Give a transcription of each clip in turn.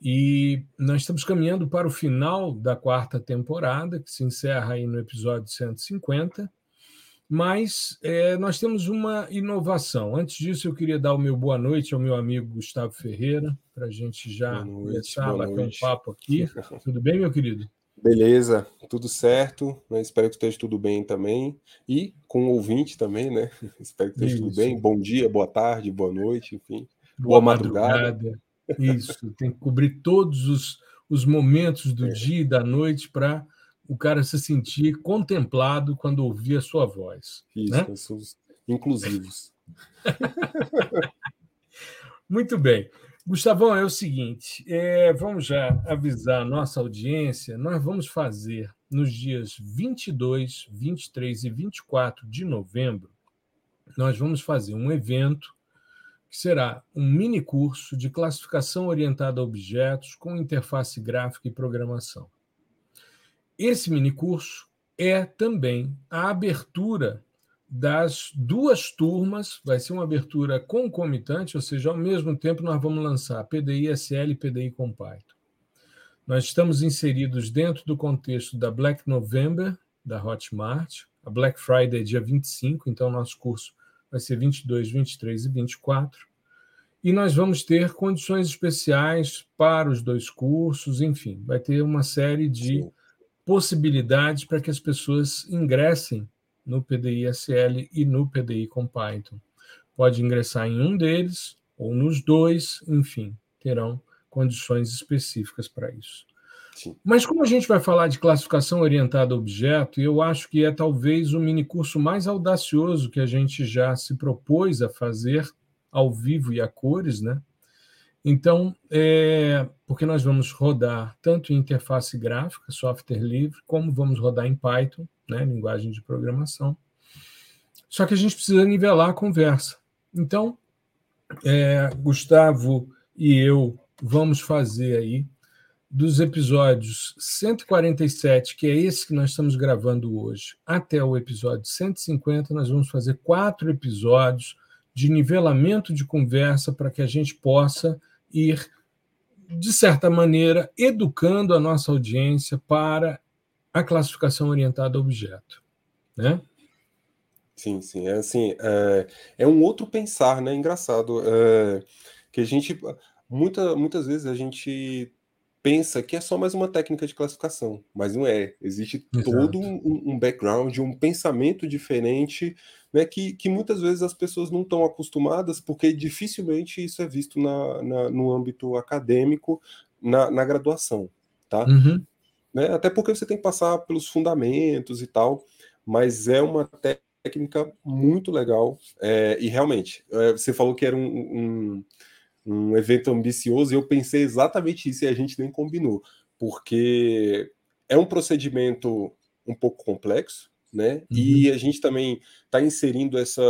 E nós estamos caminhando para o final da quarta temporada, que se encerra aí no episódio 150. Mas é, nós temos uma inovação. Antes disso, eu queria dar o meu boa noite ao meu amigo Gustavo Ferreira, para a gente já noite, começar a bater um papo aqui. Tudo bem, meu querido? Beleza, tudo certo. Né? Espero que esteja tudo bem também. E com o ouvinte também, né? Espero que esteja Isso. tudo bem. Bom dia, boa tarde, boa noite, enfim. Boa, boa madrugada. madrugada. Isso, tem que cobrir todos os, os momentos do é. dia e da noite para o cara se sentir contemplado quando ouvir a sua voz. Isso, né? inclusivos. Muito bem. Gustavão, é o seguinte, é, vamos já avisar a nossa audiência, nós vamos fazer nos dias 22, 23 e 24 de novembro, nós vamos fazer um evento que será um mini curso de classificação orientada a objetos com interface gráfica e programação. Esse mini curso é também a abertura das duas turmas, vai ser uma abertura concomitante, ou seja, ao mesmo tempo nós vamos lançar PDI SL e PDI com Python. Nós estamos inseridos dentro do contexto da Black November, da Hotmart, a Black Friday é dia 25, então nosso curso vai ser 22, 23 e 24. E nós vamos ter condições especiais para os dois cursos, enfim, vai ter uma série de Sim. possibilidades para que as pessoas ingressem no PDI SL e no PDI com Python. Pode ingressar em um deles ou nos dois, enfim, terão condições específicas para isso. Mas como a gente vai falar de classificação orientada a objeto, eu acho que é talvez o minicurso mais audacioso que a gente já se propôs a fazer ao vivo e a cores, né? Então, é, porque nós vamos rodar tanto em interface gráfica, software livre, como vamos rodar em Python, né, linguagem de programação. Só que a gente precisa nivelar a conversa. Então, é, Gustavo e eu vamos fazer aí dos episódios 147, que é esse que nós estamos gravando hoje, até o episódio 150, nós vamos fazer quatro episódios de nivelamento de conversa para que a gente possa ir, de certa maneira, educando a nossa audiência para a classificação orientada a objeto. Né? Sim, sim. É assim, é, é um outro pensar, né? Engraçado. É, que a gente. Muita, muitas vezes a gente pensa que é só mais uma técnica de classificação, mas não é. Existe Exato. todo um, um, background, um pensamento diferente, né, que, que muitas vezes as pessoas não estão acostumadas, porque dificilmente isso é visto na, na no âmbito acadêmico, na, na graduação, tá? Uhum. Né, até porque você tem que passar pelos fundamentos e tal, mas é uma técnica muito legal, é, e realmente, é, você falou que era um, um um evento ambicioso, e eu pensei exatamente isso e a gente nem combinou, porque é um procedimento um pouco complexo, né? Uhum. E a gente também está inserindo essa,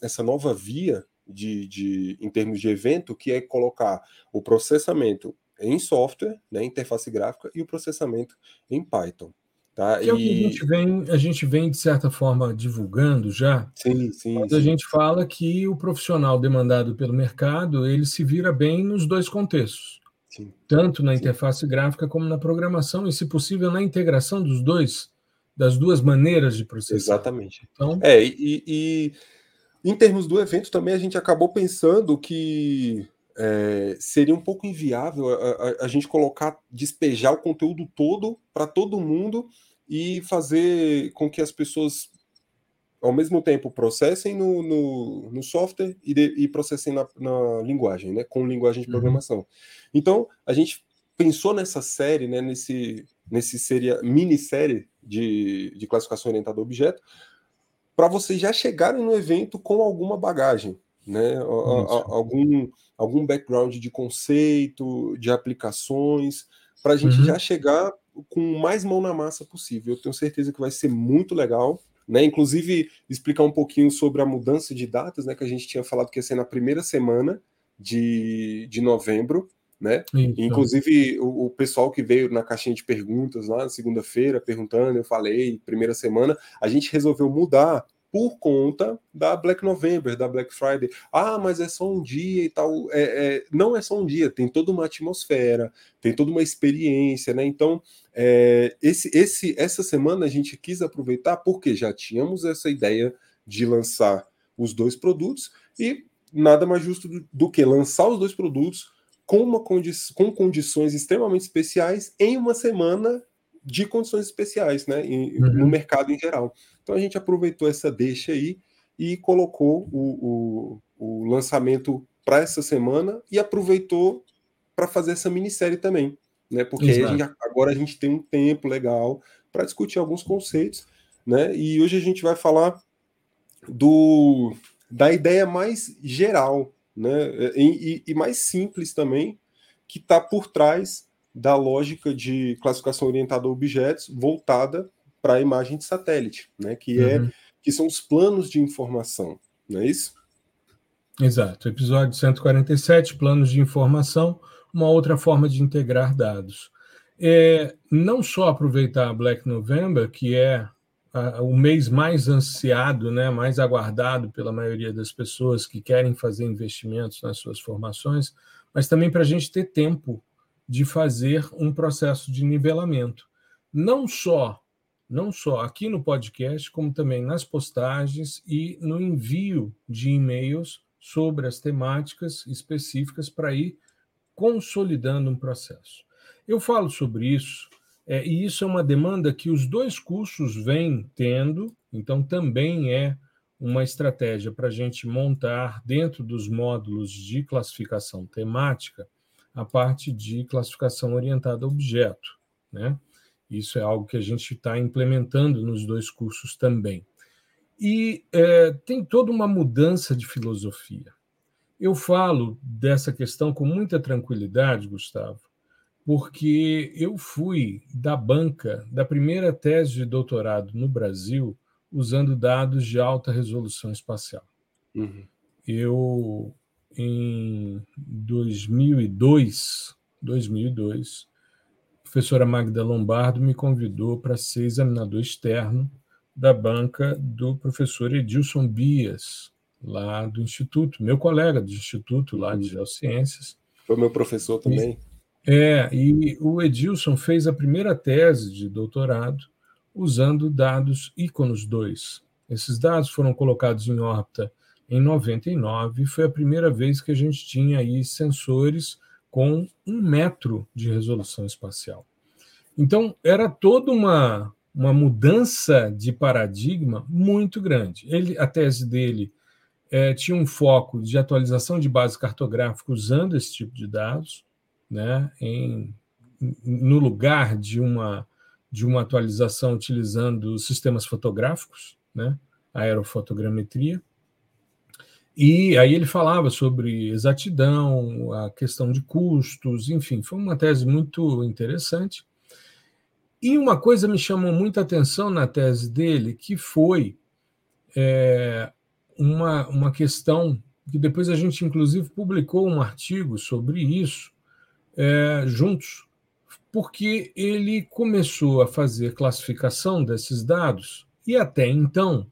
essa nova via de, de, em termos de evento, que é colocar o processamento em software, né, interface gráfica, e o processamento em Python. Tá? Que e... é o que a gente, vem, a gente vem, de certa forma, divulgando já. Sim, sim. Quando sim. a gente fala que o profissional demandado pelo mercado ele se vira bem nos dois contextos. Sim. Tanto na sim. interface gráfica como na programação, e, se possível, na integração dos dois, das duas maneiras de processar. Exatamente. Então... É, e, e em termos do evento também a gente acabou pensando que é, seria um pouco inviável a, a, a, gente colocar, despejar o conteúdo todo para todo mundo e fazer com que as pessoas, ao mesmo tempo, processem no, no, no software e, de, e processem na, na, linguagem, né, com linguagem de uhum. programação. Uhum. Então, a gente pensou nessa série, né, nesse, nesse seria, minissérie de, de classificação orientada a objeto, para vocês já chegarem no evento com alguma bagagem, né, algum, algum background de conceito, de aplicações, para a gente uhum. já chegar com mais mão na massa possível. Eu tenho certeza que vai ser muito legal. Né? Inclusive, explicar um pouquinho sobre a mudança de datas, né? Que a gente tinha falado que ia ser na primeira semana de, de novembro, né? Inclusive, o, o, pessoal que veio na caixinha de perguntas lá na segunda-feira perguntando, eu falei, primeira semana, a gente resolveu mudar por conta da Black November, da Black Friday. Ah, mas é só um dia e tal. É, é, não é só um dia, tem toda uma atmosfera, tem toda uma experiência, né? Então, é, esse, esse, essa semana a gente quis aproveitar porque já tínhamos essa ideia de lançar os dois produtos e nada mais justo do, do que lançar os dois produtos com, uma condi com condições extremamente especiais em uma semana de condições especiais, né? Em, uhum. No mercado em geral. Então a gente aproveitou essa deixa aí e colocou o, o, o lançamento para essa semana e aproveitou para fazer essa minissérie também, né? Porque a gente, agora a gente tem um tempo legal para discutir alguns conceitos, né? E hoje a gente vai falar do da ideia mais geral, né? E, e mais simples também, que está por trás da lógica de classificação orientada a objetos voltada para a imagem de satélite, né? Que é uhum. que são os planos de informação, não é isso? Exato. Episódio 147, planos de informação, uma outra forma de integrar dados. É, não só aproveitar a Black November, que é a, o mês mais ansiado, né, mais aguardado pela maioria das pessoas que querem fazer investimentos nas suas formações, mas também para a gente ter tempo de fazer um processo de nivelamento. Não só não só aqui no podcast, como também nas postagens e no envio de e-mails sobre as temáticas específicas para ir consolidando um processo. Eu falo sobre isso, é, e isso é uma demanda que os dois cursos vêm tendo, então também é uma estratégia para a gente montar dentro dos módulos de classificação temática a parte de classificação orientada a objeto, né? Isso é algo que a gente está implementando nos dois cursos também. E é, tem toda uma mudança de filosofia. Eu falo dessa questão com muita tranquilidade, Gustavo, porque eu fui da banca da primeira tese de doutorado no Brasil usando dados de alta resolução espacial. Uhum. Eu, em 2002, 2002, professora Magda Lombardo me convidou para ser examinador externo da banca do professor Edilson Bias, lá do Instituto, meu colega do Instituto lá de Geociências. Foi meu professor também. É, e o Edilson fez a primeira tese de doutorado usando dados Iconos 2. Esses dados foram colocados em órbita em 99 e foi a primeira vez que a gente tinha aí sensores com um metro de resolução espacial. Então, era toda uma, uma mudança de paradigma muito grande. Ele, a tese dele é, tinha um foco de atualização de base cartográfica usando esse tipo de dados, né, em, no lugar de uma, de uma atualização utilizando sistemas fotográficos, né, aerofotogrametria. E aí ele falava sobre exatidão, a questão de custos, enfim, foi uma tese muito interessante. E uma coisa me chamou muita atenção na tese dele, que foi é, uma, uma questão que depois a gente, inclusive, publicou um artigo sobre isso é, juntos, porque ele começou a fazer classificação desses dados e até então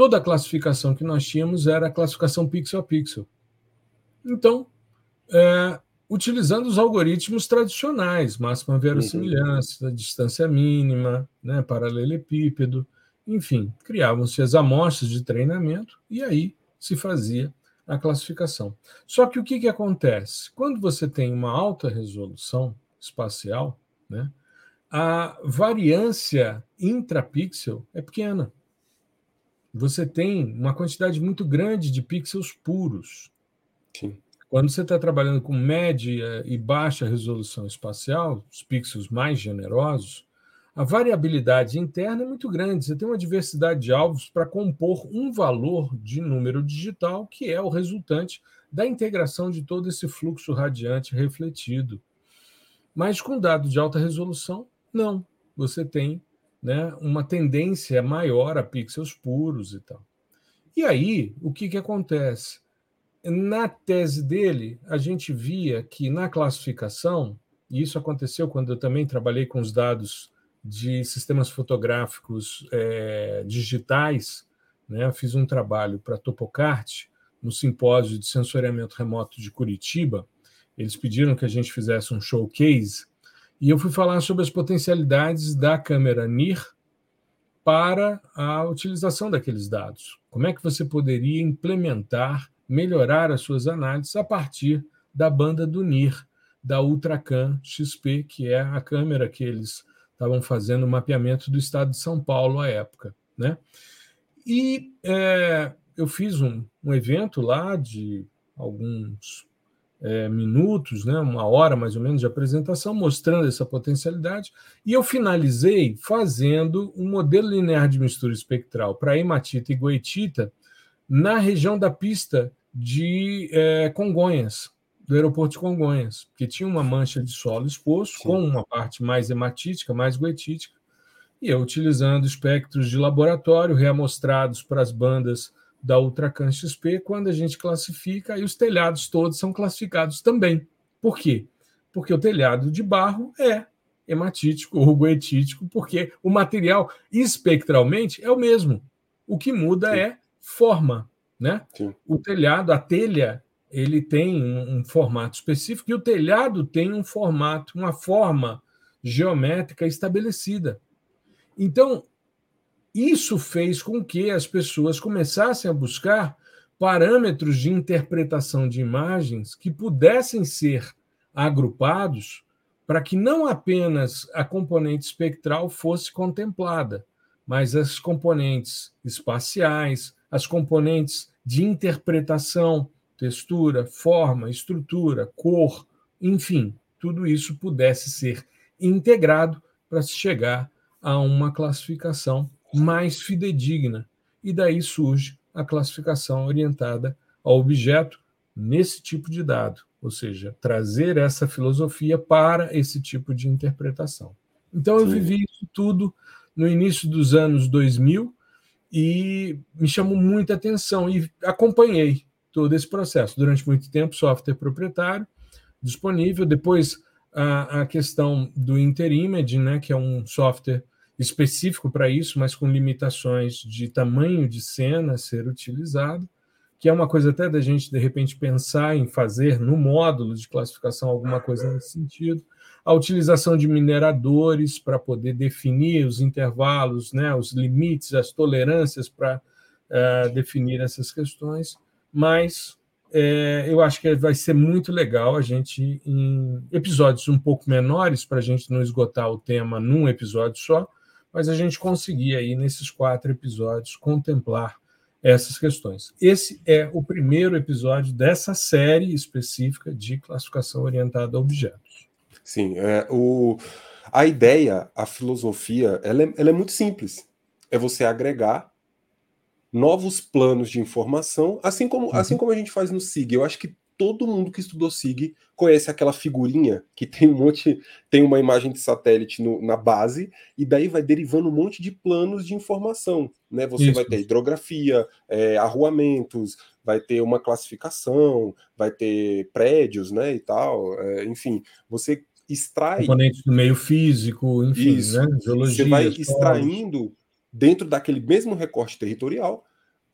toda a classificação que nós tínhamos era a classificação pixel a pixel. Então, é, utilizando os algoritmos tradicionais, máxima verossimilhança, uhum. distância mínima, né, paralelepípedo, enfim, criavam-se as amostras de treinamento e aí se fazia a classificação. Só que o que, que acontece? Quando você tem uma alta resolução espacial, né, a variância intrapixel é pequena você tem uma quantidade muito grande de pixels puros. Sim. Quando você está trabalhando com média e baixa resolução espacial, os pixels mais generosos, a variabilidade interna é muito grande. Você tem uma diversidade de alvos para compor um valor de número digital, que é o resultante da integração de todo esse fluxo radiante refletido. Mas com dado de alta resolução, Não, você tem né, uma tendência maior a pixels puros e tal. E aí, o que, que acontece? Na tese dele, a gente via que na classificação, e isso aconteceu quando eu também trabalhei com os dados de sistemas fotográficos é, digitais, né? fiz um trabalho para Topocart, no simpósio de sensoriamento remoto de Curitiba. Eles pediram que a gente fizesse um showcase, e eu fui falar sobre as potencialidades da câmera NIR para a utilização daqueles dados. Como é que você poderia implementar melhorar as suas análises a partir da banda do NIR, da Ultracam XP, que é a câmera que eles estavam fazendo o mapeamento do estado de São Paulo à época. Né? E é, eu fiz um, um, evento lá de alguns é, minutos, né, uma hora mais ou menos de apresentação, mostrando essa potencialidade, e eu finalizei fazendo um modelo linear de mistura espectral para hematita e goetita na região da pista de é, Congonhas, do aeroporto de Congonhas, que tinha uma mancha de solo exposto, Sim. com uma parte mais hematítica, mais goetítica, e eu utilizando espectros de laboratório reamostrados para as bandas da Ultracan XP, quando a gente classifica, e os telhados todos são classificados também. Por quê? Porque o telhado de barro é hematítico ou goetítico, porque o material espectralmente é o mesmo. O que muda Sim. é forma. Né? Sim. O telhado, a telha, ele tem um, um, formato específico e o telhado tem um formato, uma forma geométrica estabelecida. Então, isso fez com que as pessoas começassem a buscar parâmetros de interpretação de imagens que pudessem ser agrupados para que não apenas a componente espectral fosse contemplada, mas as componentes espaciais, as componentes de interpretação, textura, forma, estrutura, cor, enfim, tudo isso pudesse ser integrado para se chegar a uma classificação mais fidedigna. E daí surge a classificação orientada ao objeto nesse tipo de dado, ou seja, trazer essa filosofia para esse tipo de interpretação. Então, eu vivi isso tudo no início dos anos 2000, e me chamou muita atenção e acompanhei todo esse processo. Durante muito tempo, software proprietário disponível, depois a, a questão do Interimage, né, que é um software específico para isso, mas com limitações de tamanho de cena ser utilizado, que é uma coisa até da gente, de repente, pensar em fazer no módulo de classificação alguma coisa nesse sentido. A utilização de mineradores para poder definir os intervalos, né, os limites, as tolerâncias para uh, definir essas questões, mas é, eu acho que vai ser muito legal a gente, em episódios um pouco menores, para a gente não esgotar o tema num episódio só, mas a gente conseguir aí, nesses quatro episódios, contemplar essas questões. Esse é o primeiro episódio dessa série específica de classificação orientada a objetos. Sim, é, o, a ideia, a filosofia, ela é, ela é muito simples. É você agregar novos planos de informação, assim como, uhum. assim como a gente faz no SIG. Eu acho que todo mundo que estudou SIG conhece aquela figurinha que tem um monte, tem uma imagem de satélite no, na base, e daí vai derivando um monte de planos de informação. Né? Você Isso. vai ter hidrografia, é, arruamentos, vai ter uma classificação, vai ter prédios, né? E tal. É, enfim, você extrai. Componentes do meio físico, enfim, Isso. né? Geologia. Você vai extraindo, dentro daquele mesmo recorte territorial,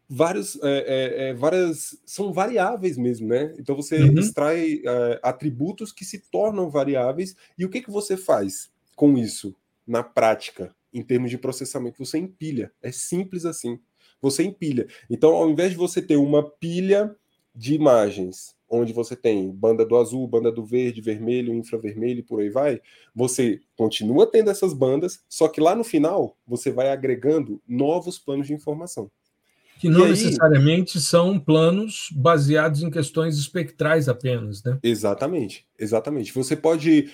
vários, é, é, é, várias. São variáveis mesmo, né? Então você uhum. extrai é, atributos que se tornam variáveis. E o que, que você faz com isso na prática, em termos de processamento? Você empilha. É simples assim. Você empilha. Então, ao invés de você ter uma pilha de imagens onde você tem banda do azul, banda do verde, vermelho, infravermelho e por aí vai, você continua tendo essas bandas, só que lá no final você vai agregando novos planos de informação. Que não necessariamente são planos baseados em questões espectrais apenas, né? Exatamente, exatamente. Você pode.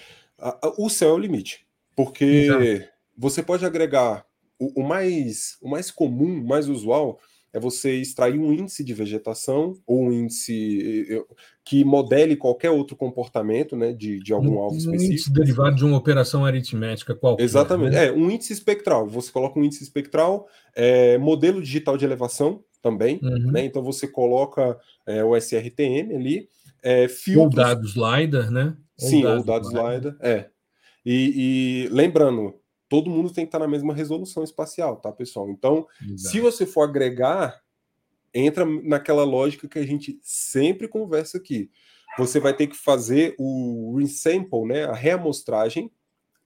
O céu é o limite, porque Exato. você pode agregar o, o, mais, o mais comum, mais usual, é você extrair um índice de vegetação ou um índice eh, que modele qualquer outro comportamento né, de, de algum um, alvo um específico. índice derivado de uma operação aritmética qualquer. Exatamente. Né? É, um índice espectral. Você coloca um índice espectral, é, modelo digital de elevação também. Uhum. Né? Então você coloca é, o SRTM ali. É, filtros... Ou dados LiDAR, né? Sim, ou dados LiDAR. É. E, e lembrando, todo mundo tem que estar na mesma resolução espacial, tá, pessoal? Então, Exato. se você for agregar, entra naquela lógica que a gente sempre conversa aqui. Você vai ter que fazer o resample, né, a reamostragem,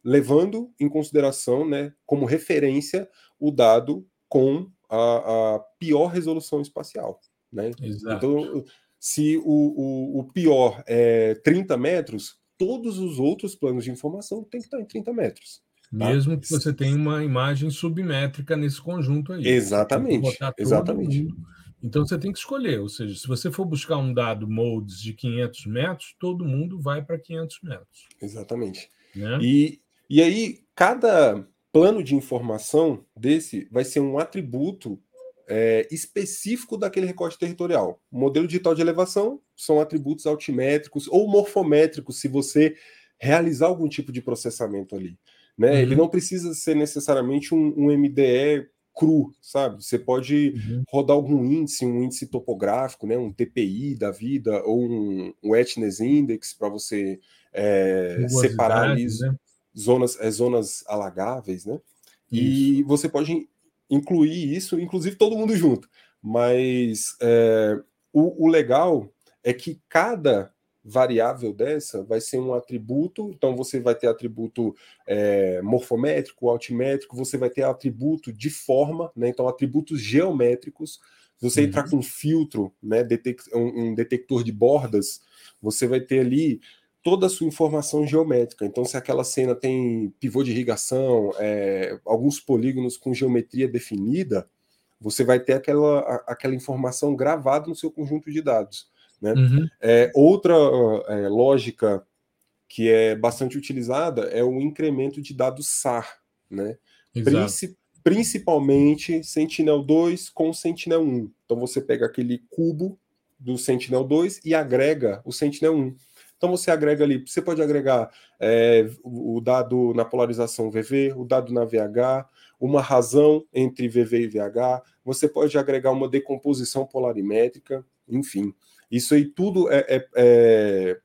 levando em consideração, né, como referência, o dado com a, a pior resolução espacial. Né? Exato. Então, se o, o, o pior é 30 metros, todos os outros planos de informação têm que estar em 30 metros. Tá? Mesmo que você tenha uma imagem submétrica nesse conjunto aí. Exatamente. Exatamente. Mundo. Então você tem que escolher, ou seja, se você for buscar um dado modes de 500 metros, todo mundo vai para 500 metros. Exatamente. Né? E, e aí, cada plano de informação desse vai ser um atributo é, específico daquele recorte territorial. O modelo digital de elevação são atributos altimétricos ou morfométricos, se você realizar algum tipo de processamento ali. Né? Uhum. Ele não precisa ser necessariamente um, um MDE cru, sabe? Você pode uhum. rodar algum índice, um índice topográfico, né? um TPI da vida, ou um, um Ethness Index para você é, separar ali né? zonas, é, zonas alagáveis, né? Isso. E você pode incluir isso, inclusive todo mundo junto. Mas é, o, o legal é que cada variável dessa vai ser um atributo, então você vai ter atributo é, morfométrico, altimétrico, você vai ter atributo de forma, né? Então, atributos geométricos. Se você uhum. entrar com um filtro, né, um, um, detector de bordas, você vai ter ali toda a sua informação geométrica. Então, se aquela cena tem pivô de irrigação, é, alguns polígonos com geometria definida, você vai ter aquela, aquela informação gravada no seu conjunto de dados. Né? Uhum. É, outra é, lógica que é bastante utilizada é o incremento de dados SAR, né? Princi principalmente Sentinel-2 com Sentinel-1. Então você pega aquele cubo do Sentinel-2 e agrega o Sentinel-1. Então você agrega ali, você pode agregar é, o dado na polarização VV, o dado na VH, uma razão entre VV e VH, você pode agregar uma decomposição polarimétrica, enfim. Isso aí tudo é, é, é,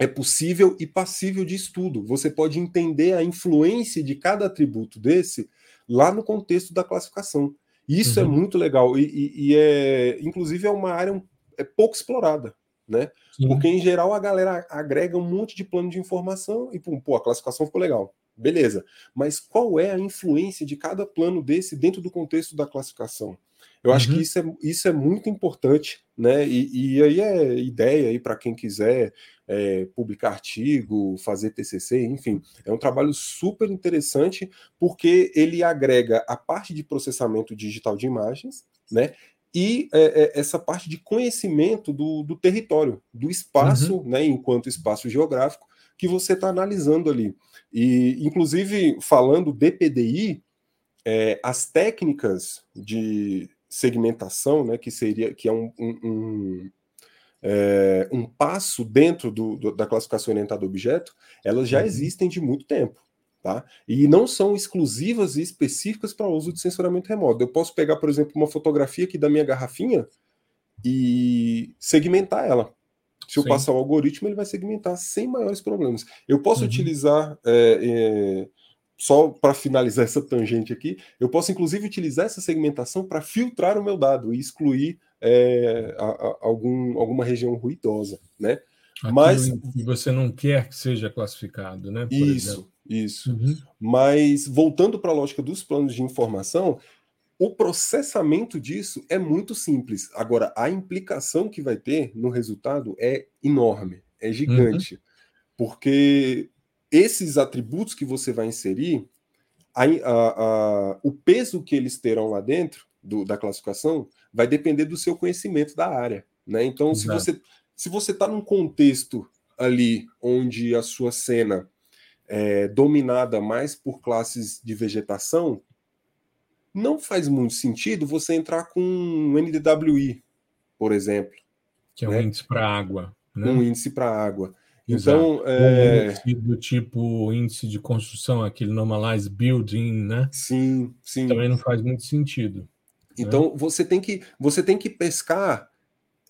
é possível e passível de estudo. Você pode entender a influência de cada atributo desse lá no contexto da classificação. Isso é uhum. é muito legal e, e, e, é, inclusive, é uma área é pouco explorada, né? Sim. Porque em geral a galera agrega um monte de plano de informação e pô, a classificação ficou legal, beleza? Mas qual é a influência de cada plano desse dentro do contexto da classificação? Eu acho que uhum. isso é, isso é muito importante, né? E, e aí é ideia aí para quem quiser é, publicar artigo, fazer TCC, enfim, é um trabalho super interessante porque ele agrega a parte de processamento digital de imagens, né? E é, é, essa parte de conhecimento do, do território, do espaço, uhum. né? Enquanto espaço geográfico que você está analisando ali. E, inclusive, falando de PDI, é, as técnicas de segmentação, né, que seria que é um, um, um, é, um passo dentro do, do, da classificação orientada a objeto, elas já uhum. existem de muito tempo. Tá? E não são exclusivas e específicas para uso de sensoramento remoto. Eu posso pegar, por exemplo, uma fotografia aqui da minha garrafinha e segmentar ela. Se eu Sim. passar o algoritmo, ele vai segmentar sem maiores problemas. Eu posso uhum. utilizar é, é, só para finalizar essa tangente aqui, eu posso inclusive utilizar essa segmentação para filtrar o meu dado e excluir é, a, a, algum, alguma região ruidosa, né? Aquilo Mas você não quer que seja classificado, né? isso, exemplo. isso. Uhum. Mas voltando para a lógica dos planos de informação, o processamento disso é muito simples. Agora, a implicação que vai ter no resultado é enorme, é gigante. Uhum. Porque esses atributos que você vai inserir, a, a, a, o peso que eles terão lá dentro do, da classificação vai depender do seu conhecimento da área. Né? Então, se você se você está num contexto ali onde a sua cena é dominada mais por classes de vegetação, não faz muito sentido você entrar com um NDWI, por exemplo. Que é um né? índice para água. Né? Um índice para água. Então, é... do tipo índice de construção, aquele normalized building, né? Sim, sim. Também não faz muito sentido. Então, né? você, tem que, você tem que pescar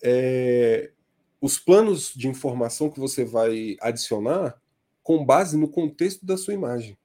é, os planos de informação que você vai adicionar com base no contexto da sua imagem.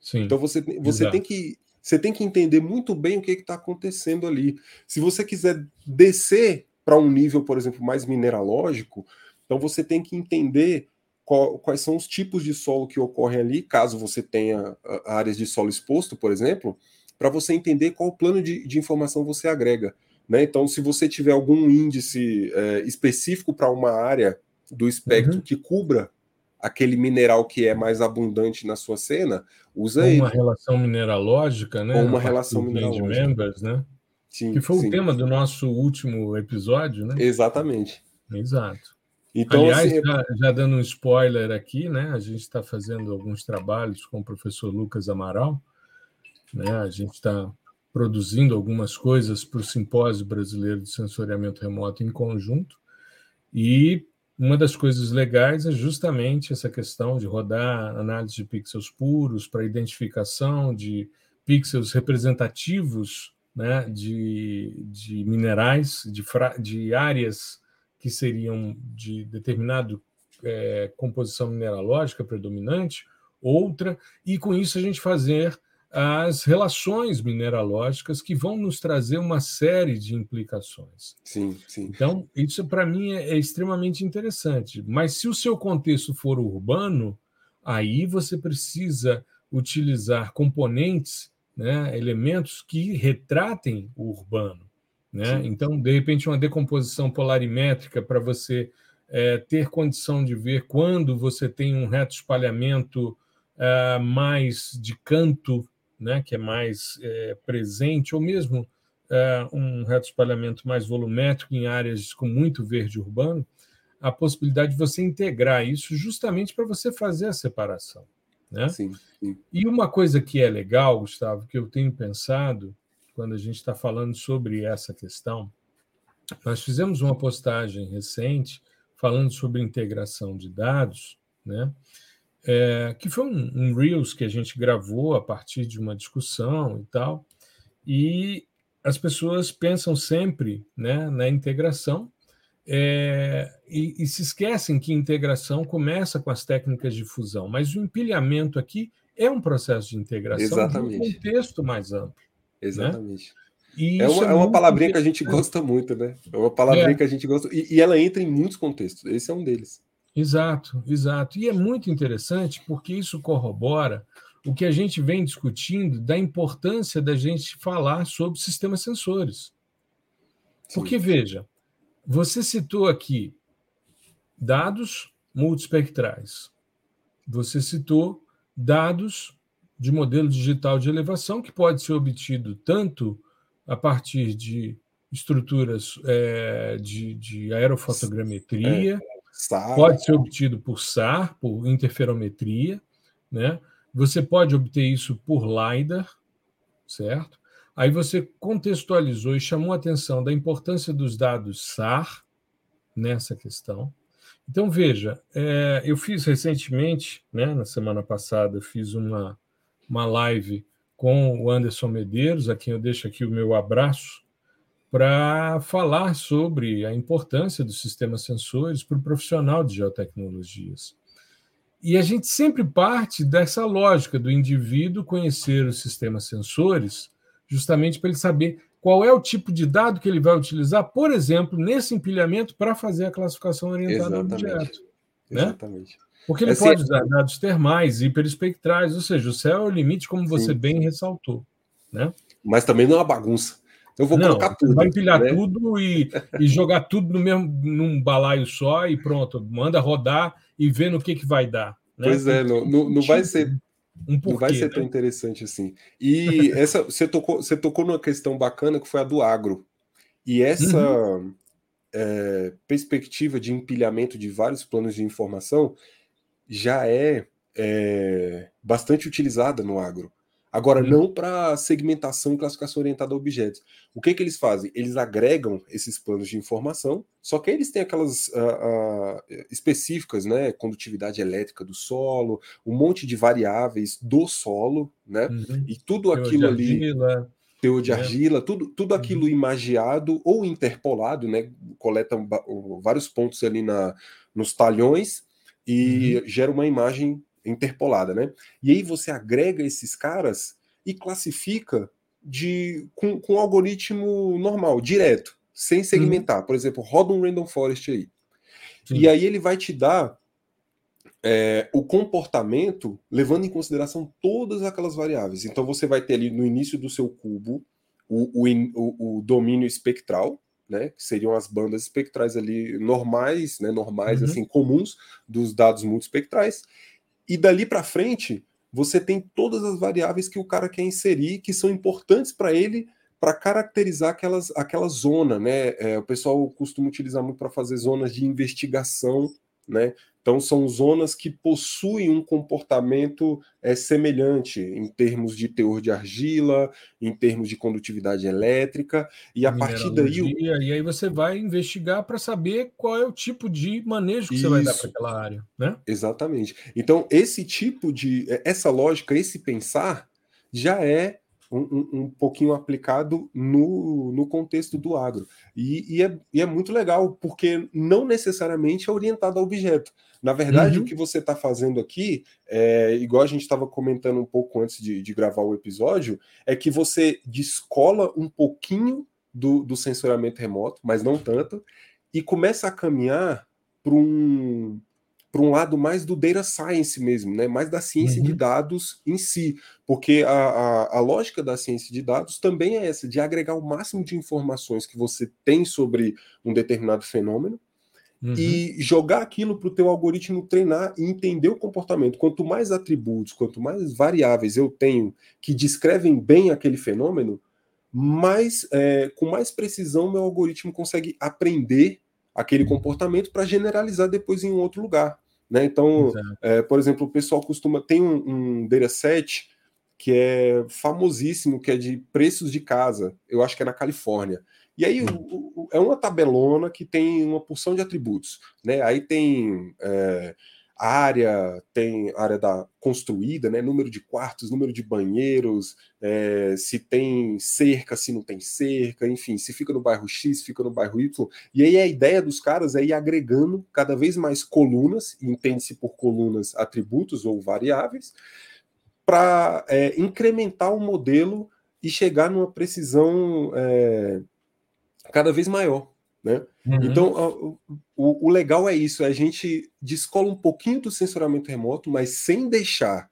Sim, então você, você tem que você tem que entender muito bem o que está acontecendo ali. Se você quiser descer para um nível, por exemplo, mais mineralógico, então você tem que entender qual, quais são os tipos de solo que ocorrem ali, caso você tenha áreas de solo exposto, por exemplo, para você entender qual plano de, de informação você agrega. Né? Então, se você tiver algum índice é, específico para uma área do espectro uhum. que cubra aquele mineral que é mais abundante na sua cena, usa ele. Uma relação mineralógica, né? uma relação mineralógica. Members, né? Sim, que foi sim. o tema do nosso último episódio, né? Exatamente. Exato. Então, Aliás, assim, já, já, dando um spoiler aqui, né? A gente está fazendo alguns trabalhos com o professor Lucas Amaral, né? A gente está produzindo algumas coisas para o Simpósio Brasileiro de Sensoriamento Remoto em conjunto. E uma das coisas legais é justamente essa questão de rodar análise de pixels puros para identificação de pixels representativos né, de, de minerais, de, de áreas que seriam de determinado é, composição mineralógica predominante, outra, e com isso a gente fazer as relações mineralógicas que vão nos trazer uma série de implicações. Sim, sim. Então, isso para mim é, é, extremamente interessante. Mas se o seu contexto for urbano, aí você precisa utilizar componentes, né, elementos que retratem o urbano. Né? Então, de repente, uma decomposição polarimétrica para você é, ter condição de ver quando você tem um reto espalhamento Uh, mais de canto né, que é mais é, presente, ou mesmo é, um reto espalhamento mais volumétrico em áreas com muito verde urbano, a possibilidade de você integrar isso justamente para você fazer a separação. Né? Sim, sim. E uma coisa que é legal, Gustavo, que eu tenho pensado quando a gente está falando sobre essa questão, nós fizemos uma postagem recente falando sobre integração de dados, né? é, que foi um, um, Reels que a gente gravou a partir de uma discussão e tal, e as pessoas pensam sempre né, na integração é, e, e, se esquecem que integração começa com as técnicas de fusão, mas o empilhamento aqui é um processo de integração Exatamente. de um contexto mais amplo. Né? Exatamente. Né? é uma, é uma palavrinha que a gente gosta muito, né? É uma palavrinha é. que a gente gosta, e, e ela entra em muitos contextos. Esse é um deles. Exato, exato. E é muito interessante porque isso corrobora o que a gente vem discutindo da importância da gente falar sobre sistemas sensores. Porque, veja, você citou aqui dados multispectrais, você citou dados de modelo digital de elevação, que pode ser obtido tanto a partir de estruturas é, de, de aerofotogrametria, é. Pode ser obtido por SAR, por interferometria, né? Você pode obter isso por LiDAR, certo? Aí você contextualizou e chamou a atenção da importância dos dados SAR nessa questão. Então, veja, é, eu fiz recentemente, né, na semana passada, fiz uma, uma live com o Anderson Medeiros, a quem eu deixo aqui o meu abraço, para falar sobre a importância dos sistemas sensores para o profissional de geotecnologias. E a gente sempre parte dessa lógica do indivíduo conhecer os sistemas sensores, justamente para ele saber qual é o tipo de dado que ele vai utilizar, por exemplo, nesse empilhamento para fazer a classificação orientada Exatamente. ao objeto. Né? Porque ele é pode usar dados termais, hiperespectrais, ou seja, o céu é o limite, como você Sim. bem ressaltou. Né? Mas também não é uma bagunça. Eu vou não, colocar tudo. Vai empilhar né? tudo e, e jogar tudo no mesmo num balaio só e pronto. Manda rodar e ver no que, que vai dar. Né? Pois é, não, não, não vai ser. Um porquê, não vai ser né? tão interessante assim. E essa você tocou, você tocou numa questão bacana que foi a do agro. E essa uhum. é, perspectiva de empilhamento de vários planos de informação já é, é bastante utilizada no agro. Agora, não para segmentação e classificação orientada a objetos. O que, que eles fazem? Eles agregam esses planos de informação, só que eles têm aquelas uh, uh, específicas, né? Condutividade elétrica do solo, um monte de variáveis do solo, né? Uhum. E tudo teor aquilo ali. Teor de né? argila, tudo, tudo aquilo uhum. imagiado ou interpolado, né? Coleta vários pontos ali na, nos talhões e uhum. gera uma imagem interpolada, né? E aí você agrega esses caras e classifica de com, com um algoritmo normal, direto, sem segmentar. Uhum. Por exemplo, roda um random forest aí. Sim. E aí ele vai te dar é, o comportamento levando em consideração todas aquelas variáveis. Então você vai ter ali no início do seu cubo o, o, o domínio espectral, né, que seriam as bandas espectrais ali normais, né, normais, uhum. assim, comuns dos dados multiespectrais. E dali para frente, você tem todas as variáveis que o cara quer inserir, que são importantes para ele para caracterizar aquelas, aquela zona, né? É, o pessoal costuma utilizar muito para fazer zonas de investigação, né? Então, são zonas que possuem um comportamento é, semelhante em termos de teor de argila, em termos de condutividade elétrica, e a partir daí. E aí você vai investigar para saber qual é o tipo de manejo que Isso. você vai dar para aquela área. Né? Exatamente. Então, esse tipo de. Essa lógica, esse pensar, já é um, um, pouquinho aplicado no, no contexto do agro. E, e, é, e é muito legal, porque não necessariamente é orientado ao objeto. Na verdade, uhum. o que você está fazendo aqui, é, igual a gente estava comentando um pouco antes de, de, gravar o episódio, é que você descola um pouquinho do, do sensoramento remoto, mas não tanto, e começa a caminhar para um, para um lado mais do data science mesmo, né? mais da ciência uhum. de dados em si, porque a, a, a, lógica da ciência de dados também é essa, de agregar o máximo de informações que você tem sobre um determinado fenômeno uhum. e jogar aquilo para o teu algoritmo treinar e entender o comportamento. Quanto mais atributos, quanto mais variáveis eu tenho que descrevem bem aquele fenômeno, mais é, com mais precisão meu algoritmo consegue aprender aquele comportamento para generalizar depois em um outro lugar. Né? Então, é, por exemplo, o pessoal costuma. Tem um, um dataset que é famosíssimo, que é de preços de casa, eu acho que é na Califórnia. E aí o, o, é uma tabelona que tem uma porção de atributos. Né? Aí tem. É, área, tem área da construída, né? Número de quartos, número de banheiros, é, se tem cerca, se não tem cerca, enfim, se fica no bairro X, fica no bairro Y. E aí a ideia dos caras é ir agregando cada vez mais colunas, entende-se por colunas atributos ou variáveis, para é, incrementar o modelo e chegar numa precisão é, cada vez maior. Né? Uhum. Então, o, o, legal é isso: a gente descola um pouquinho do sensoramento remoto, mas sem deixar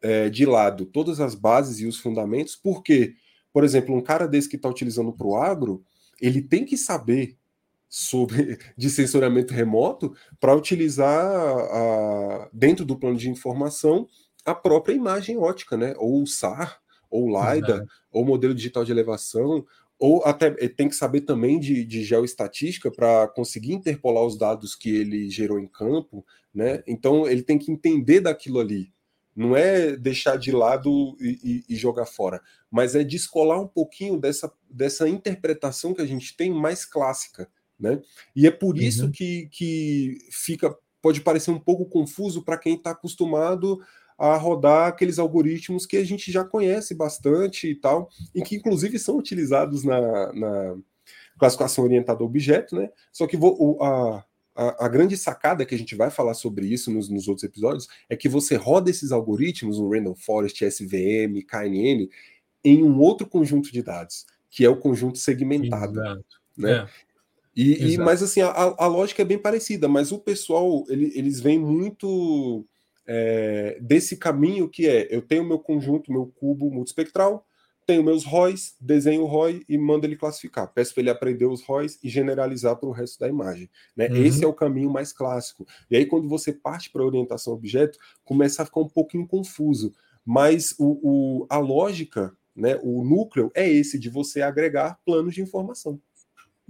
é, de lado todas as bases e os fundamentos, porque, por exemplo, um cara desse que está utilizando para o agro, ele tem que saber sobre de sensoramento remoto para utilizar a, dentro do plano de informação a própria imagem ótica, né? Ou o SAR, ou LiDAR, uhum. ou modelo digital de elevação, ou até tem que saber também de, de geoestatística para conseguir interpolar os dados que ele gerou em campo, né? Então ele tem que entender daquilo ali. Não é deixar de lado e, e, e jogar fora, mas é descolar um pouquinho dessa, dessa interpretação que a gente tem mais clássica, né? E é por isso uhum. que, que fica pode parecer um pouco confuso para quem está acostumado a rodar aqueles algoritmos que a gente já conhece bastante e tal, e que inclusive são utilizados na, na classificação orientada a objeto, né? Só que vou, a, a, a, grande sacada que a gente vai falar sobre isso nos, nos, outros episódios é que você roda esses algoritmos, o Random Forest, SVM, KNN, em um outro conjunto de dados, que é o conjunto segmentado. Exato. Né? É. E, e, mas assim, a, a, lógica é bem parecida, mas o pessoal ele, eles vêm muito é, desse caminho que é: eu tenho meu conjunto, meu cubo multispectral, tenho meus ROIs, desenho o ROI e mando ele classificar. Peço para ele aprender os ROIs e generalizar para o resto da imagem. Né? Uhum. Esse é o caminho mais clássico. E aí, quando você parte para a orientação objeto, começa a ficar um pouquinho confuso. Mas o, o, a lógica, né, o núcleo é esse de você agregar planos de informação.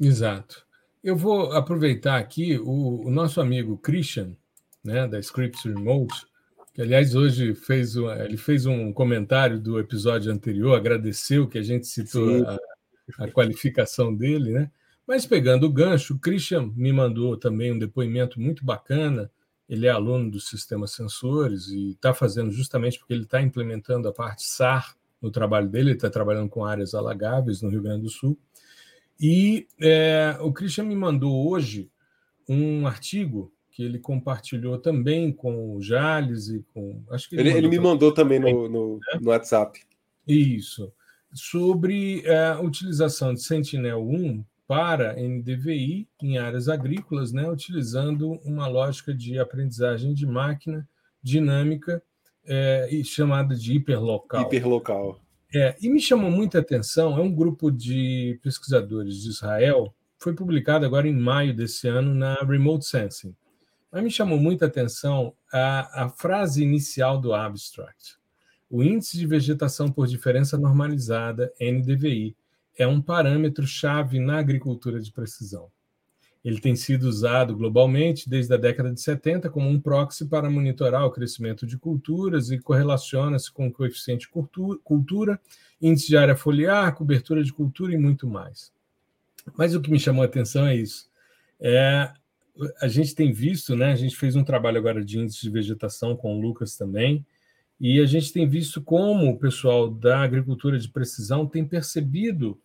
Exato. Eu vou aproveitar aqui o, o nosso amigo Christian, né, da Scripts Remote, que aliás hoje fez um, ele fez um comentário do episódio anterior, agradeceu que a gente citou a, a, qualificação dele, né? Mas pegando o gancho, o Christian me mandou também um depoimento muito bacana. Ele é aluno do sistema sensores e está fazendo justamente porque ele está implementando a parte SAR no trabalho dele, ele está trabalhando com áreas alagáveis no Rio Grande do Sul. E é, o Christian me mandou hoje um artigo que ele compartilhou também com o Jales e com. Acho que ele, ele, ele me mandou também no, no, né? no, WhatsApp. Isso. Sobre é, a utilização de Sentinel-1 para NDVI em áreas agrícolas, né, utilizando uma lógica de aprendizagem de máquina dinâmica é, chamada de hiperlocal. Hiperlocal. É, e me chamou muita atenção, é um grupo de pesquisadores de Israel, foi publicado agora em maio desse ano na Remote Sensing. Mas me chamou muita atenção a, a frase inicial do abstract. O índice de vegetação por diferença normalizada, NDVI, é um parâmetro-chave na agricultura de precisão. Ele tem sido usado globalmente desde a década de 70 como um proxy para monitorar o crescimento de culturas e correlaciona-se com o coeficiente cultura, índice de área foliar, cobertura de cultura e muito mais. Mas o que me chamou a atenção é isso. É a gente tem visto, né? A gente fez um trabalho agora de índice de vegetação com o Lucas também, e a gente tem visto como o pessoal da agricultura de precisão tem percebido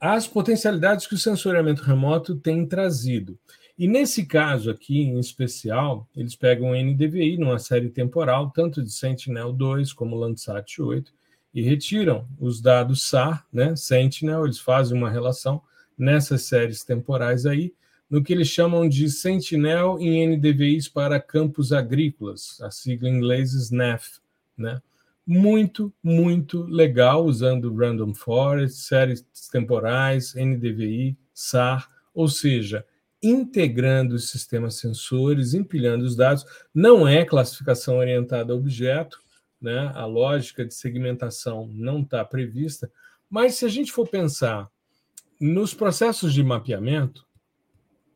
as potencialidades que o sensoriamento remoto tem trazido. E nesse caso aqui, em especial, eles pegam o NDVI numa série temporal, tanto de Sentinel-2 como Landsat 8, e retiram os dados SAR, né, Sentinel, eles fazem uma relação nessas séries temporais aí, no que eles chamam de Sentinel em NDVIs para campos agrícolas, a sigla em inglês SNAF, né? Muito, muito legal, usando Random Forest, séries temporais, NDVI, SAR, ou seja, integrando os sistemas sensores, empilhando os dados. Não é classificação orientada a objeto, né? a lógica de segmentação não está prevista, mas se a gente for pensar nos processos de mapeamento,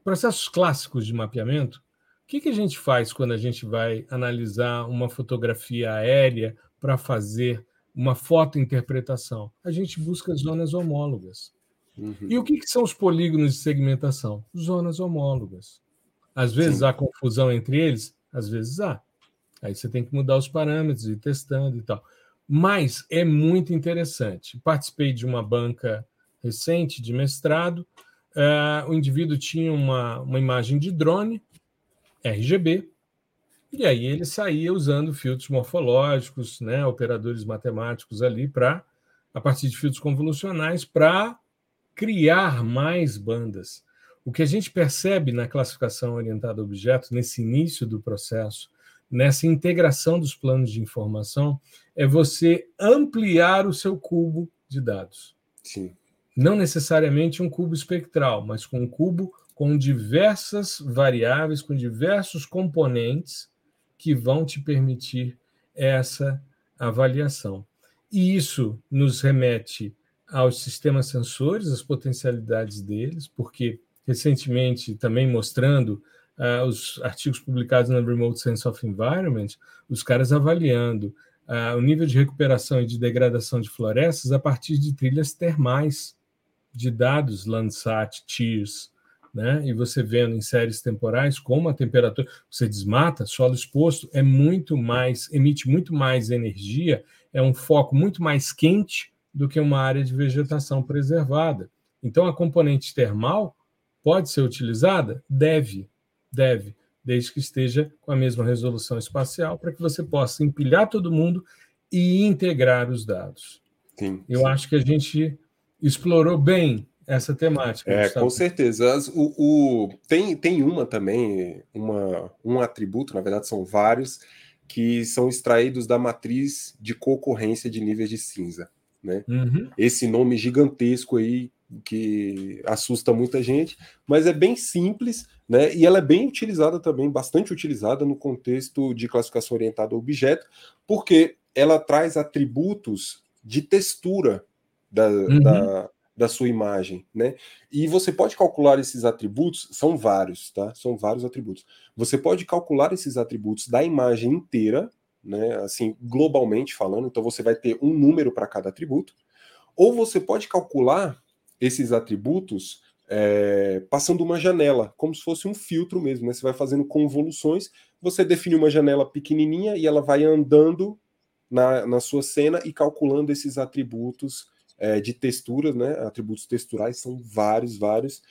processos clássicos de mapeamento, o que, que a gente faz quando a gente vai analisar uma fotografia aérea para fazer uma fotointerpretação? A gente busca zonas homólogas. Uhum. E o que, que, são os polígonos de segmentação? Zonas homólogas. Às vezes Sim. há confusão entre eles, às vezes há. Aí você tem que mudar os parâmetros e ir testando e tal. Mas é muito interessante. Participei de uma banca recente de mestrado uh, o indivíduo tinha uma, uma imagem de drone, RGB, e aí ele saía usando filtros morfológicos, né, operadores matemáticos ali para, a partir de filtros convolucionais, para criar mais bandas. O que a gente percebe na classificação orientada a objetos, nesse início do processo, nessa integração dos planos de informação, é você ampliar o seu cubo de dados. Sim não necessariamente um cubo espectral, mas com um cubo com diversas variáveis, com diversos componentes que vão te permitir essa avaliação. E isso nos remete aos sistemas sensores, as potencialidades deles, porque recentemente também mostrando uh, os artigos publicados na Remote Sense of Environment, os caras avaliando uh, o nível de recuperação e de degradação de florestas a partir de trilhas termais de dados Landsat, TIRS, né? e você vendo em séries temporais como a temperatura, você desmata, solo exposto é muito mais, emite muito mais energia, é um foco muito mais quente do que uma área de vegetação preservada. Então, a componente termal pode ser utilizada? Deve, deve, desde que esteja com a mesma resolução espacial, para que você possa empilhar todo mundo e integrar os dados. Sim, Eu acho que a gente explorou bem essa temática. É, com certeza. O, o, tem, tem uma também, uma, um atributo, na verdade são vários, que são extraídos da matriz de concorrência de níveis de cinza. Né? Uhum. Esse nome gigantesco aí que assusta muita gente, mas é bem simples, né? E ela é bem utilizada também, bastante utilizada no contexto de classificação orientada a objeto, porque ela traz atributos de textura da, uhum. da, da, sua imagem, né? E você pode calcular esses atributos, são vários, tá? São vários atributos. Você pode calcular esses atributos da imagem inteira, né? Assim, globalmente falando, então você vai ter um número para cada atributo, ou você pode calcular esses atributos é, passando uma janela, como se fosse um filtro mesmo, né? Você vai fazendo convoluções, você define uma janela pequenininha e ela vai andando na, na sua cena e calculando esses atributos é, de texturas, né? Atributos texturais são vários, vários,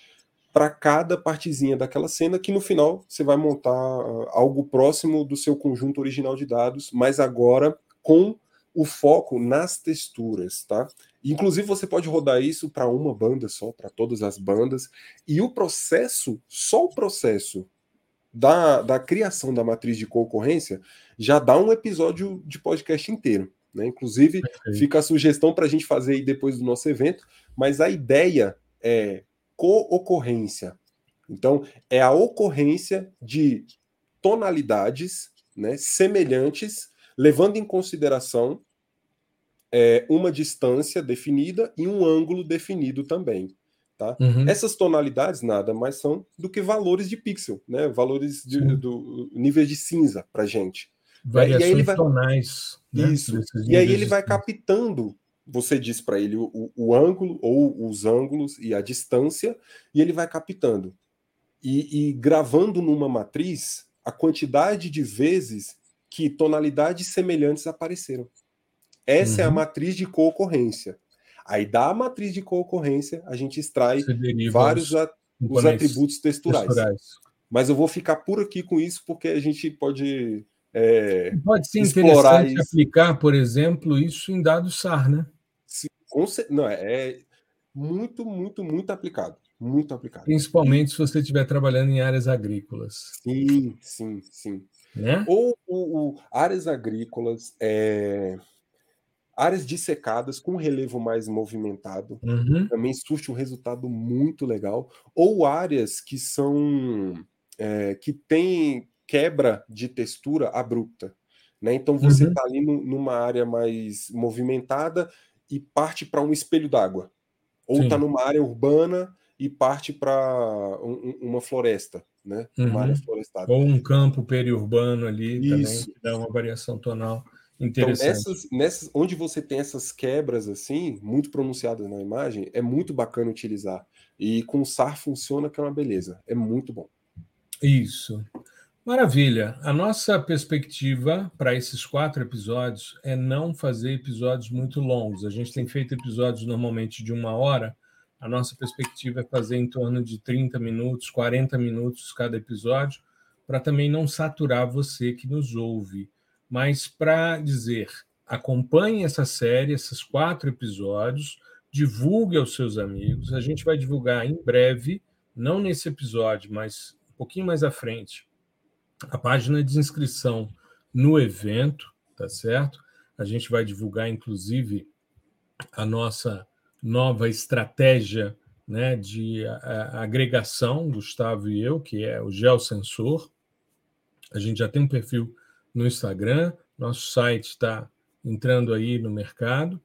para cada partezinha daquela cena, que no final você vai montar ah, algo próximo do seu conjunto original de dados, mas agora com o foco nas texturas, tá? Inclusive, você pode rodar isso para uma banda só, para todas as bandas, e o processo, só o processo da, da criação da matriz de concorrência já dá um episódio de podcast inteiro. Né? Inclusive, fica a sugestão para a gente fazer aí depois do nosso evento, mas a ideia é co-ocorrência. Então, é a ocorrência de tonalidades né, semelhantes, levando em consideração é, uma distância definida e um ângulo definido também. Tá? Uhum. Essas tonalidades nada mais são do que valores de pixel, né? valores de, do nível de cinza para gente. Variações e aí ele vai... tonais. Né? Isso. E aí ele vai captando, você diz para ele o, o, ângulo ou os ângulos e a distância, e ele vai captando. E, e gravando numa matriz a quantidade de vezes que tonalidades semelhantes apareceram. Essa uhum. é a uhum. matriz de concorrência. Aí da matriz de concorrência a gente extrai vários a, os atributos texturais. texturais. Mas eu vou ficar por aqui com isso porque a gente pode é, pode ser interessante isso. aplicar, por exemplo, isso em dados SAR, né? Sim, não é muito, muito, muito aplicado, muito aplicado. Principalmente se você estiver trabalhando em áreas agrícolas. Sim, sim, sim. Né? Ou, ou, ou áreas agrícolas. É Áreas dissecadas com relevo mais movimentado uhum. também surte um resultado muito legal. Ou áreas que são é, que têm quebra de textura abrupta. Né? Então você está uhum. ali no, numa área mais movimentada e parte para um espelho d'água. Ou está numa área urbana e parte para um, uma floresta, né? Uhum. Uma área uhum. florestada. Ou um campo periurbano ali Isso. também, que dá uma variação tonal. Então, nessas, nessas, onde você tem essas quebras assim, muito pronunciadas na imagem, é muito bacana utilizar. E com o SAR funciona que é uma beleza. É muito bom. Isso. Maravilha. A nossa perspectiva para esses quatro episódios é não fazer episódios muito longos. A gente tem feito episódios normalmente de uma hora. A nossa perspectiva é fazer em torno de 30 minutos, 40 minutos cada episódio, para também não saturar você que nos ouve mas para dizer: acompanhe essa série, esses quatro episódios, divulgue aos seus amigos. A gente vai divulgar em breve, não nesse episódio, mas um pouquinho mais à frente, a página de inscrição no evento, tá certo? A gente vai divulgar, inclusive, a nossa nova estratégia né, de agregação, Gustavo e eu, que é o Geosensor. A gente já tem um perfil no Instagram. Nosso site está entrando aí no mercado.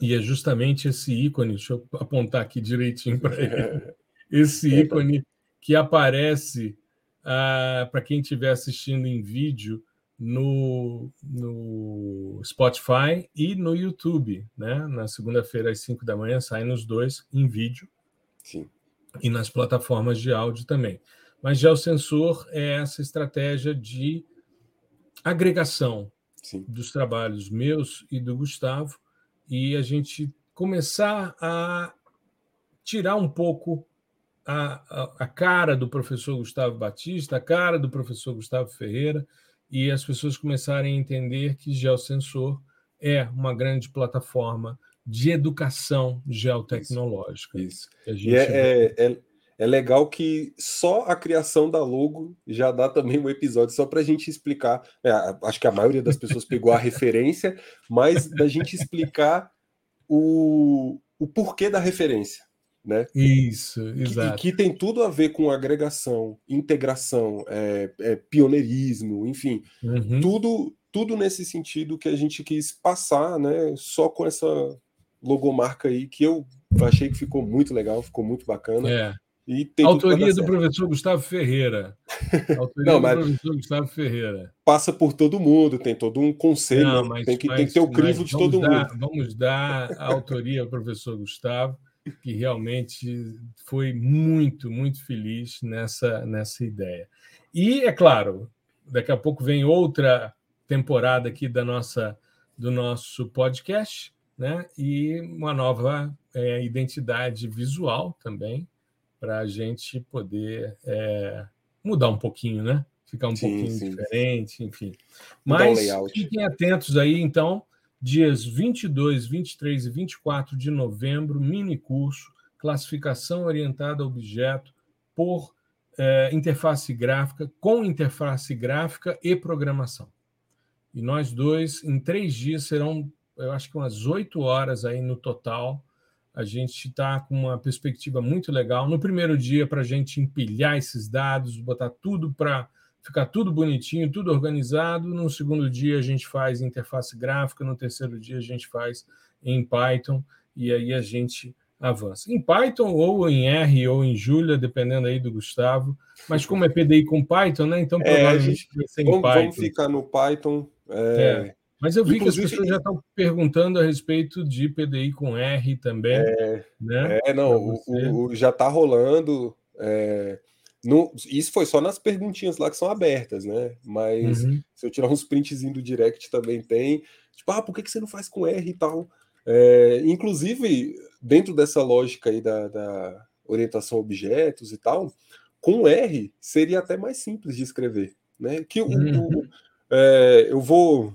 E é justamente esse ícone, deixa eu apontar aqui direitinho para ele, esse ícone que aparece ah, para quem estiver assistindo em vídeo no, no Spotify e no YouTube. Né? Na segunda-feira, às 5 da manhã, saem nos dois em vídeo. Sim. E nas plataformas de áudio também. Mas já o sensor é essa estratégia de agregação Sim. dos trabalhos meus e do Gustavo e a gente começar a tirar um pouco a, a, cara do professor Gustavo Batista, a cara do professor Gustavo Ferreira, e as pessoas começarem a entender que Geosensor é uma grande plataforma de educação geotecnológica. Isso. isso. E é, é, é, é legal que só a criação da logo já dá também um episódio só para a gente explicar. É, acho que a maioria das pessoas pegou a referência, mas da gente explicar o, o porquê da referência. Né? Isso, exato. E que tem tudo a ver com agregação, integração, é, é pioneirismo, enfim, uhum. tudo, tudo nesse sentido que a gente quis passar, né? Só com essa logomarca aí que eu achei que ficou muito legal, ficou muito bacana. É. E Autoria do professor Gustavo Ferreira. Autoria não, mas... do professor Gustavo Ferreira. Passa por todo mundo, tem todo um conselho, não, mas, tem, que, mas, tem que ter o crivo de todo dar, mundo. Vamos dar a autoria ao professor Gustavo, que realmente foi muito, muito feliz nessa, nessa ideia. E, é claro, daqui a pouco vem outra temporada aqui da nossa, do nosso podcast, né? e uma nova é, identidade visual também, para a gente poder é, mudar um pouquinho, né? Ficar um sim, pouquinho sim. diferente, enfim. Mas fiquem atentos aí, então, dias 22, 23 e 24 de novembro, mini curso, classificação orientada a objeto por é, interface gráfica, com interface gráfica e programação. E nós dois, em três dias, serão, eu acho que umas oito horas aí no total, a gente está com uma perspectiva muito legal. No primeiro dia, para a gente empilhar esses dados, botar tudo para ficar tudo bonitinho, tudo organizado. No segundo dia, a gente faz interface gráfica. No terceiro dia, a gente faz em Python. E aí a gente avança. Em Python, ou em R, ou em Julia, dependendo aí do Gustavo. Mas como é PDI com Python, né? Então, provavelmente é, gente, vai ser em vamos, Python. Vamos ficar no Python. É... É. Mas eu vi Inclusive, que as pessoas já estão perguntando a respeito de PDI com R também. É, né? é não, o, o, já está rolando. É, no, isso foi só nas perguntinhas lá que são abertas, né? Mas uhum. se eu tirar uns printzinhos do direct também tem. Tipo, ah, por que, que você não faz com R e tal? É, inclusive, dentro dessa lógica aí da, da orientação a objetos e tal, com R seria até mais simples de escrever. Né? Que uhum. o, é, eu vou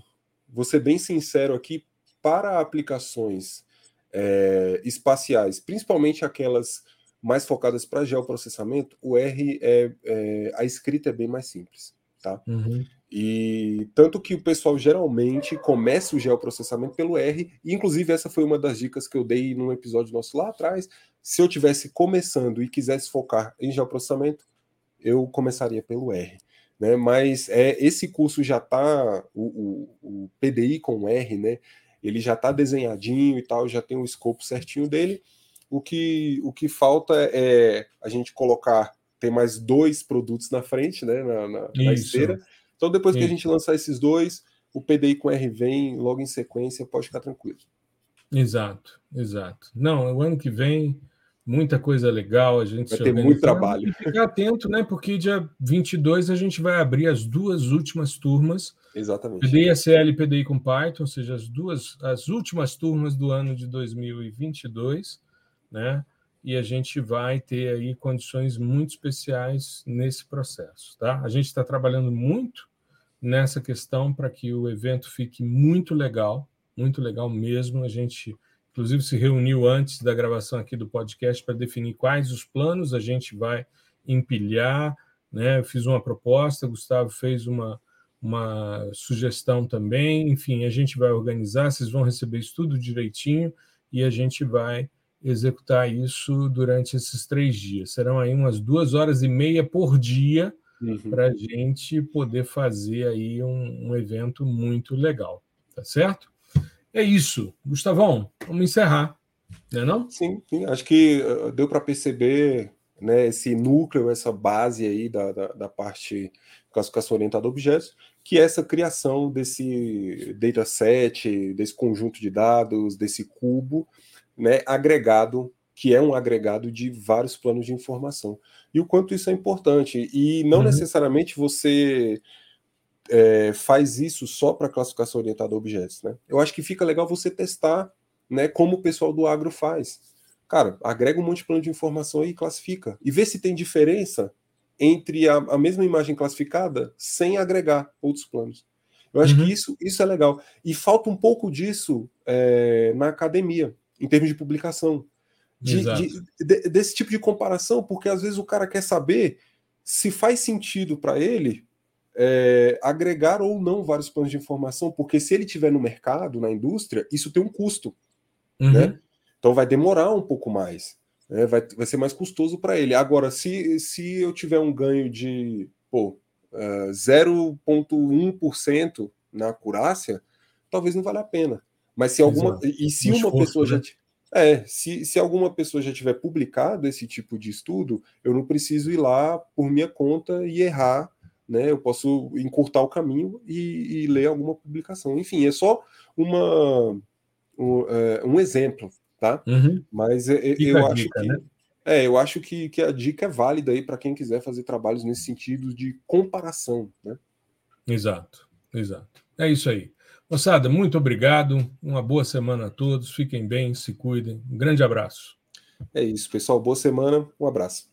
vou ser bem sincero aqui, para aplicações é, espaciais, principalmente aquelas mais focadas para geoprocessamento, o R é, é, a escrita é bem mais simples, tá? Uhum. E tanto que o pessoal geralmente começa o geoprocessamento pelo R, e inclusive essa foi uma das dicas que eu dei num episódio nosso lá atrás. Se eu tivesse começando e quisesse focar em geoprocessamento, eu começaria pelo R né? Mas é, esse curso já está, o, o, o, PDI com R, né? Ele já está desenhadinho e tal, já tem o escopo certinho dele. O que, o que falta é a gente colocar, tem mais dois produtos na frente, né? Na, na, na esteira. Então, depois Isso. que a gente lançar esses dois, o PDI com R vem logo em sequência, pode ficar tranquilo. Exato, exato. Não, o ano que vem muita coisa legal, a gente vai ter muito trabalho. E ficar atento, né? Porque dia 22 a gente vai abrir as duas últimas turmas. Exatamente. PDI e PDI com Python, ou seja, as duas as últimas turmas do ano de 2022, né? E a gente vai ter aí condições muito especiais nesse processo, tá? A gente está trabalhando muito nessa questão para que o evento fique muito legal, muito legal mesmo. A gente inclusive se reuniu antes da gravação aqui do podcast para definir quais os planos a gente vai empilhar. Né? Eu fiz uma proposta, Gustavo fez uma, uma sugestão também. Enfim, a gente vai organizar, vocês vão receber isso tudo direitinho e a gente vai executar isso durante esses três dias. Serão aí umas duas horas e meia por dia uhum. para a gente poder fazer aí um, um evento muito legal, tá certo? É isso. Gustavão, vamos encerrar. Não é não? Sim, sim. acho que eh, deu para perceber né, esse núcleo, essa base aí da, da, da parte classificação orientada a objetos, que é essa criação desse dataset, desse conjunto de dados, desse cubo, né, agregado, que é um agregado de vários planos de informação. E o quanto isso é importante. E não uhum. necessariamente você é, faz isso só para classificação orientada a objetos, né? Eu acho que fica legal você testar, né, como o pessoal do agro faz. Cara, agrega um monte de plano de informação aí e classifica. E vê se tem diferença entre a, a mesma imagem classificada sem agregar outros planos. Eu acho uhum. que isso, isso é legal. E falta um pouco disso é, na academia, em termos de publicação. De, de, de, desse tipo de comparação, porque às vezes o cara quer saber se faz sentido para ele é, agregar ou não vários planos de informação, porque se ele tiver no mercado, na indústria, isso tem um custo, uhum. né? Então vai demorar um pouco mais, né? vai, vai ser mais custoso para ele. Agora, se, se eu tiver um ganho de pô, uh, 0,1% na acurácia, talvez não valha a pena. Mas se alguma. Exato. E se uma pessoa né? já. É, se, se alguma pessoa já tiver publicado esse tipo de estudo, eu não preciso ir lá por minha conta e errar, né? Eu posso encurtar o caminho e, e ler alguma publicação. Enfim, é só uma, um, é, um exemplo, tá? Uhum. Mas é, é eu acho dica, que. Né? É, eu acho que, que a dica é válida aí para quem quiser fazer trabalhos nesse sentido de comparação, né? Exato, exato. É isso aí. Moçada, muito obrigado. Uma boa semana a todos. Fiquem bem, se cuidem. Um grande abraço. É isso, pessoal. Boa semana. Um abraço.